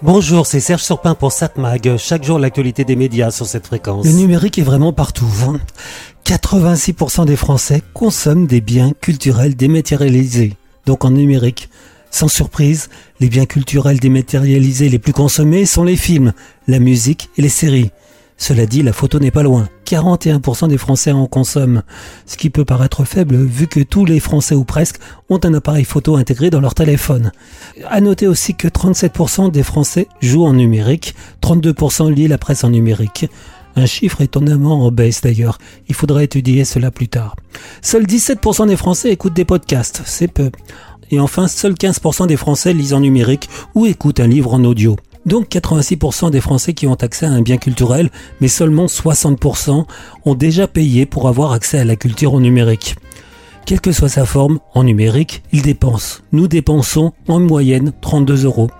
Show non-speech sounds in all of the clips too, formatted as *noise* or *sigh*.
Bonjour, c'est Serge Surpin pour SatMag. Chaque jour, l'actualité des médias sur cette fréquence. Le numérique est vraiment partout. 86% des Français consomment des biens culturels dématérialisés, donc en numérique. Sans surprise, les biens culturels dématérialisés les plus consommés sont les films, la musique et les séries. Cela dit, la photo n'est pas loin. 41% des Français en consomment, ce qui peut paraître faible vu que tous les Français ou presque ont un appareil photo intégré dans leur téléphone. À noter aussi que 37% des Français jouent en numérique, 32% lisent la presse en numérique. Un chiffre étonnamment en baisse d'ailleurs. Il faudra étudier cela plus tard. Seuls 17% des Français écoutent des podcasts, c'est peu. Et enfin, seuls 15% des Français lisent en numérique ou écoutent un livre en audio. Donc 86% des Français qui ont accès à un bien culturel, mais seulement 60% ont déjà payé pour avoir accès à la culture en numérique. Quelle que soit sa forme, en numérique, ils dépensent. Nous dépensons en moyenne 32 euros.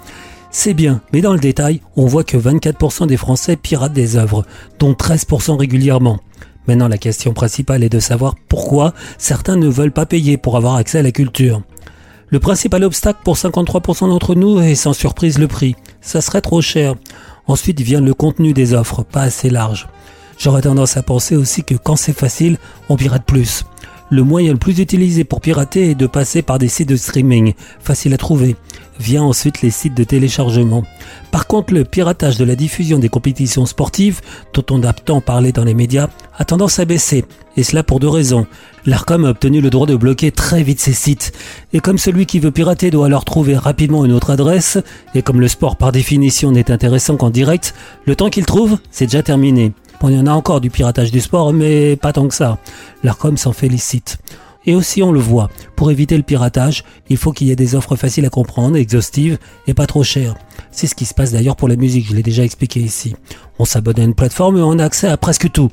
C'est bien, mais dans le détail, on voit que 24% des Français piratent des œuvres, dont 13% régulièrement. Maintenant, la question principale est de savoir pourquoi certains ne veulent pas payer pour avoir accès à la culture. Le principal obstacle pour 53% d'entre nous est sans surprise le prix. Ça serait trop cher. Ensuite vient le contenu des offres, pas assez large. J'aurais tendance à penser aussi que quand c'est facile, on pirate plus. Le moyen le plus utilisé pour pirater est de passer par des sites de streaming, facile à trouver. Vient ensuite les sites de téléchargement. Par contre, le piratage de la diffusion des compétitions sportives, dont on a tant parlé dans les médias, a tendance à baisser. Et cela pour deux raisons. L'ARCOM a obtenu le droit de bloquer très vite ces sites. Et comme celui qui veut pirater doit alors trouver rapidement une autre adresse, et comme le sport par définition n'est intéressant qu'en direct, le temps qu'il trouve, c'est déjà terminé. Bon, il y en a encore du piratage du sport, mais pas tant que ça. L'ARCOM s'en félicite. Et aussi on le voit, pour éviter le piratage, il faut qu'il y ait des offres faciles à comprendre, exhaustives et pas trop chères. C'est ce qui se passe d'ailleurs pour la musique, je l'ai déjà expliqué ici. On s'abonne à une plateforme et on a accès à presque tout.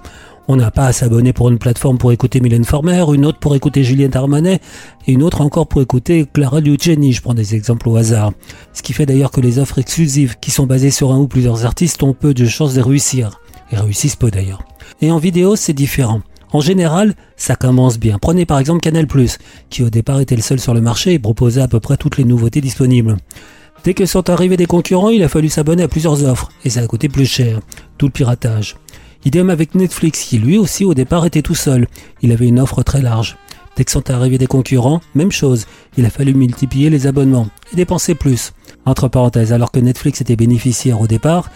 On n'a pas à s'abonner pour une plateforme pour écouter Mylène Former, une autre pour écouter Juliette Armanet, et une autre encore pour écouter Clara Luciani, je prends des exemples au hasard. Ce qui fait d'ailleurs que les offres exclusives, qui sont basées sur un ou plusieurs artistes, ont peu de chances de réussir. Et réussissent peu d'ailleurs. Et en vidéo, c'est différent. En général, ça commence bien. Prenez par exemple Canal+, qui au départ était le seul sur le marché et proposait à peu près toutes les nouveautés disponibles. Dès que sont arrivés des concurrents, il a fallu s'abonner à plusieurs offres, et ça a coûté plus cher. Tout le piratage. Idem avec Netflix, qui lui aussi au départ était tout seul. Il avait une offre très large. Dès que sont arrivés des concurrents, même chose. Il a fallu multiplier les abonnements et dépenser plus. Entre parenthèses, alors que Netflix était bénéficiaire au départ,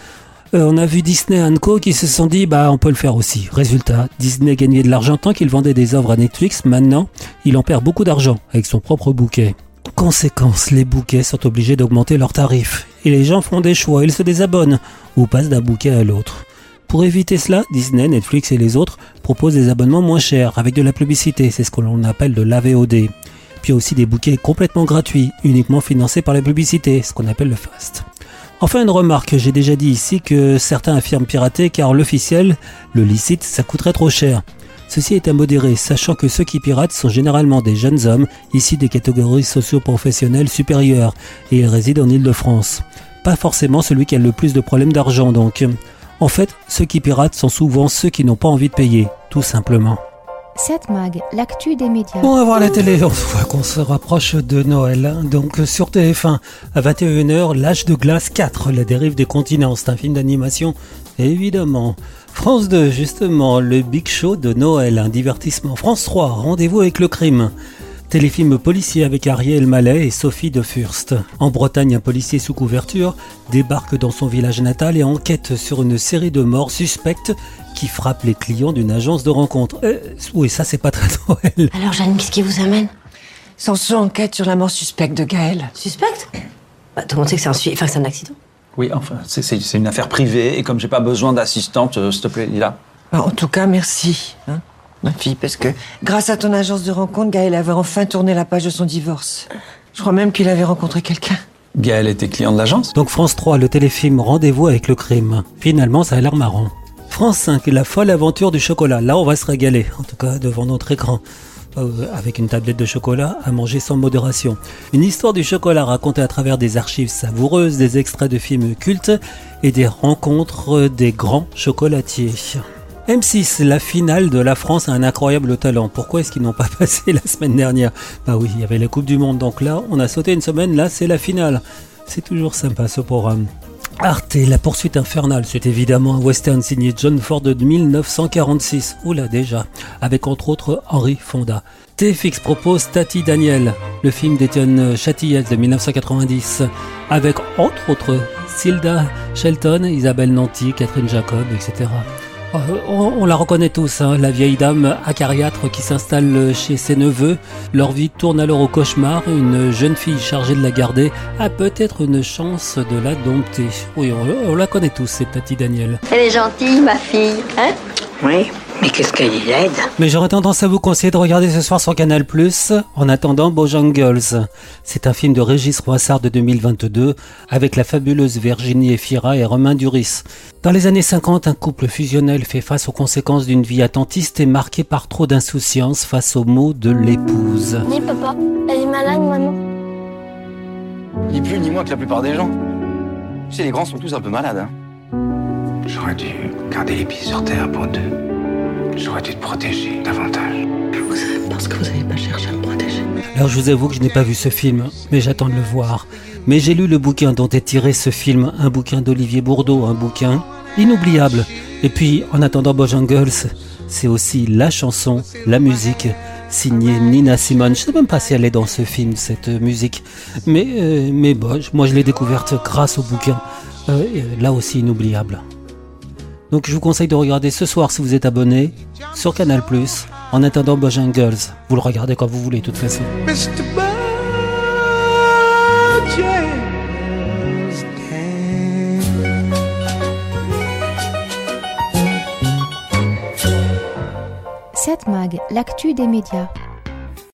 euh, on a vu Disney Co qui se sont dit bah on peut le faire aussi. Résultat, Disney gagnait de l'argent tant qu'il vendait des œuvres à Netflix. Maintenant, il en perd beaucoup d'argent avec son propre bouquet. Conséquence, les bouquets sont obligés d'augmenter leurs tarifs. Et les gens font des choix, ils se désabonnent ou passent d'un bouquet à l'autre. Pour éviter cela, Disney, Netflix et les autres proposent des abonnements moins chers avec de la publicité, c'est ce que l'on appelle de l'AVOD. Puis aussi des bouquets complètement gratuits, uniquement financés par la publicité, ce qu'on appelle le fast. Enfin, une remarque, j'ai déjà dit ici que certains affirment pirater car l'officiel, le licite, ça coûterait trop cher. Ceci est à modérer, sachant que ceux qui piratent sont généralement des jeunes hommes, issus des catégories socio-professionnelles supérieures, et ils résident en Ile-de-France. Pas forcément celui qui a le plus de problèmes d'argent donc. En fait, ceux qui piratent sont souvent ceux qui n'ont pas envie de payer, tout simplement. Cette mag, l'actu des médias. On va voir la télé, on voit qu'on se rapproche de Noël. Donc sur TF1, à 21h, L'âge de glace 4, La dérive des continents. C'est un film d'animation, évidemment. France 2, justement, le Big Show de Noël, un divertissement. France 3, Rendez-vous avec le crime. Téléfilm policier avec Ariel Mallet et Sophie de Furst. En Bretagne, un policier sous couverture débarque dans son village natal et enquête sur une série de morts suspectes qui frappent les clients d'une agence de rencontre. Euh, oui, ça c'est pas très *laughs* Noël. Alors Jeanne, qu'est-ce qui vous amène? Sanson enquête sur la mort suspecte de Gaël. Suspecte? Bah, Tout le monde sait que c'est un, enfin, un accident. Oui, enfin, c'est une affaire privée et comme j'ai pas besoin d'assistante, euh, s'il te plaît, Lila. Bah, en tout cas, merci. Hein ma fille, parce que grâce à ton agence de rencontre, Gaël avait enfin tourné la page de son divorce. Je crois même qu'il avait rencontré quelqu'un. Gaël était client de l'agence? Donc France 3, le téléfilm Rendez-vous avec le crime. Finalement, ça a l'air marrant. France 5, la folle aventure du chocolat. Là, on va se régaler, en tout cas devant notre écran. Euh, avec une tablette de chocolat à manger sans modération. Une histoire du chocolat racontée à travers des archives savoureuses, des extraits de films cultes et des rencontres des grands chocolatiers. M6, la finale de la France a un incroyable talent. Pourquoi est-ce qu'ils n'ont pas *laughs* passé la semaine dernière? Bah oui, il y avait la Coupe du Monde, donc là, on a sauté une semaine, là, c'est la finale. C'est toujours sympa ce programme. Arte, La poursuite infernale, c'est évidemment un western signé John Ford de 1946. Oula déjà, avec entre autres Henry Fonda. TFX propose Tati Daniel, le film d'Étienne Châtillès de 1990, avec entre autres Silda Shelton, Isabelle Nanty, Catherine Jacob, etc. Euh, on, la reconnaît tous, hein, la vieille dame acariâtre qui s'installe chez ses neveux. Leur vie tourne alors au cauchemar. Une jeune fille chargée de la garder a peut-être une chance de la dompter. Oui, on, on la connaît tous, c'est Tati Daniel. Elle est gentille, ma fille, hein? Oui, mais qu'est-ce qu'elle y aide Mais j'aurais tendance à vous conseiller de regarder ce soir sur Canal+, en attendant Bojangles. C'est un film de Régis Roissard de 2022, avec la fabuleuse Virginie Efira et Romain Duris. Dans les années 50, un couple fusionnel fait face aux conséquences d'une vie attentiste et marqué par trop d'insouciance face aux mots de l'épouse. Dis papa, elle est malade maman Ni plus ni moins que la plupart des gens. Tu sais, les grands sont tous un peu malades. Hein. J'aurais dû garder les pieds sur terre pour deux. J'aurais dû te protéger davantage. Vous savez parce que vous n'avez pas cherché à me protéger. Alors je vous avoue que je n'ai pas vu ce film, mais j'attends de le voir. Mais j'ai lu le bouquin dont est tiré ce film, un bouquin d'Olivier Bourdeau, un bouquin inoubliable. Et puis, en attendant Bojangles, c'est aussi la chanson, la musique signée Nina Simone. Je sais même pas si elle est dans ce film, cette musique. Mais, euh, mais bon, moi je l'ai découverte grâce au bouquin. Euh, là aussi inoubliable. Donc je vous conseille de regarder ce soir si vous êtes abonné sur Canal+. En attendant Bojangles, vous le regardez quand vous voulez de toute façon. Cette mag, l'actu des médias.